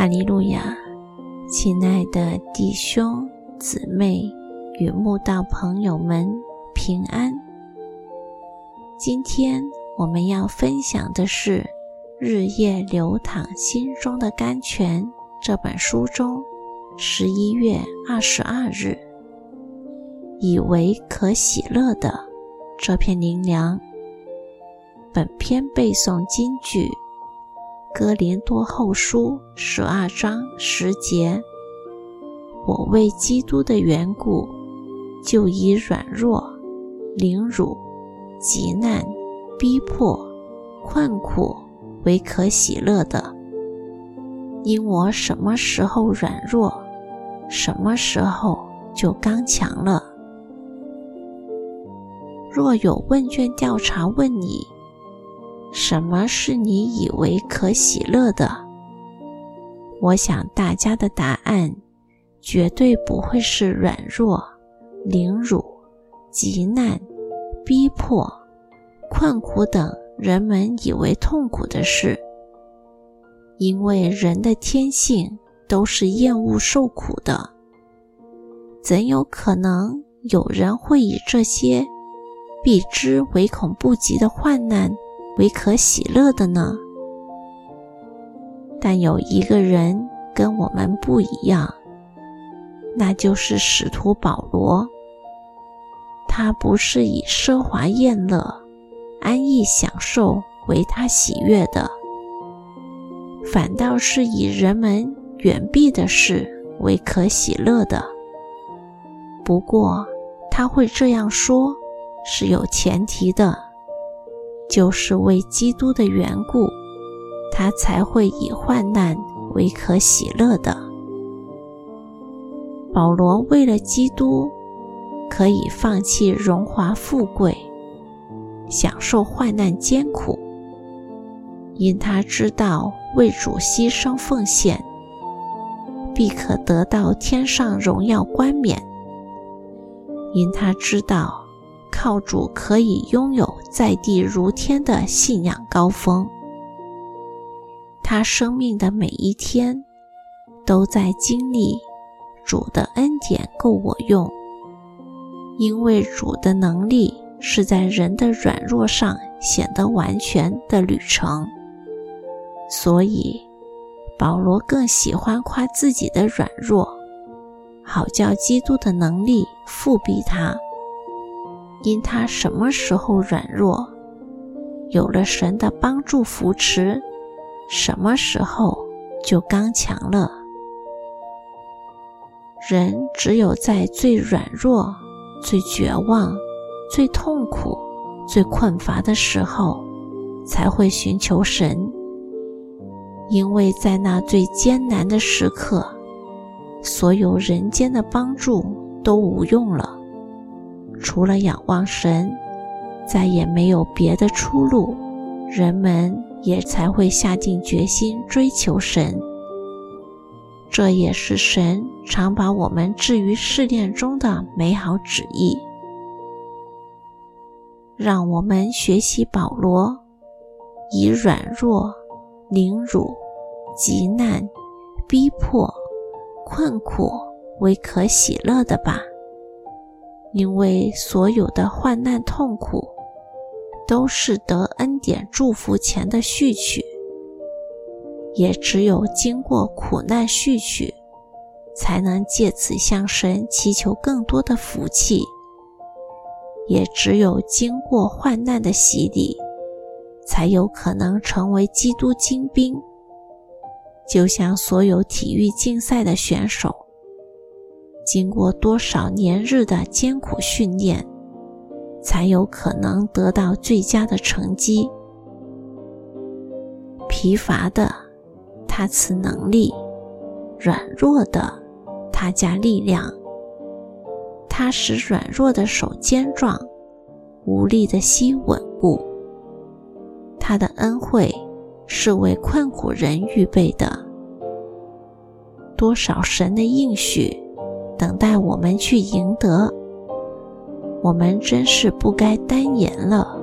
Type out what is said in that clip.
哈利路亚，亲爱的弟兄姊妹与慕道朋友们平安。今天我们要分享的是《日夜流淌心中的甘泉》这本书中十一月二十二日以为可喜乐的这篇灵粮。本篇背诵金句。哥林多后书十二章十节：我为基督的缘故，就以软弱、凌辱、极难、逼迫、困苦为可喜乐的，因我什么时候软弱，什么时候就刚强了。若有问卷调查问你，什么是你以为可喜乐的？我想大家的答案绝对不会是软弱、凌辱、极难、逼迫、困苦等人们以为痛苦的事，因为人的天性都是厌恶受苦的，怎有可能有人会以这些避之唯恐不及的患难？为可喜乐的呢？但有一个人跟我们不一样，那就是使徒保罗。他不是以奢华宴乐、安逸享受为他喜悦的，反倒是以人们远避的事为可喜乐的。不过他会这样说，是有前提的。就是为基督的缘故，他才会以患难为可喜乐的。保罗为了基督，可以放弃荣华富贵，享受患难艰苦，因他知道为主牺牲奉献，必可得到天上荣耀冠冕，因他知道。靠主可以拥有在地如天的信仰高峰。他生命的每一天，都在经历主的恩典够我用，因为主的能力是在人的软弱上显得完全的旅程。所以保罗更喜欢夸自己的软弱，好叫基督的能力复庇他。因他什么时候软弱，有了神的帮助扶持，什么时候就刚强了。人只有在最软弱、最绝望、最痛苦、最困乏的时候，才会寻求神，因为在那最艰难的时刻，所有人间的帮助都无用了。除了仰望神，再也没有别的出路，人们也才会下定决心追求神。这也是神常把我们置于试炼中的美好旨意。让我们学习保罗，以软弱、凌辱、极难、逼迫、困苦为可喜乐的吧。因为所有的患难痛苦，都是得恩典祝福前的序曲，也只有经过苦难序曲，才能借此向神祈求更多的福气；也只有经过患难的洗礼，才有可能成为基督精兵。就像所有体育竞赛的选手。经过多少年日的艰苦训练，才有可能得到最佳的成绩。疲乏的，他赐能力；软弱的，他加力量。他使软弱的手坚壮，无力的膝稳固。他的恩惠是为困苦人预备的。多少神的应许！等待我们去赢得，我们真是不该单言了。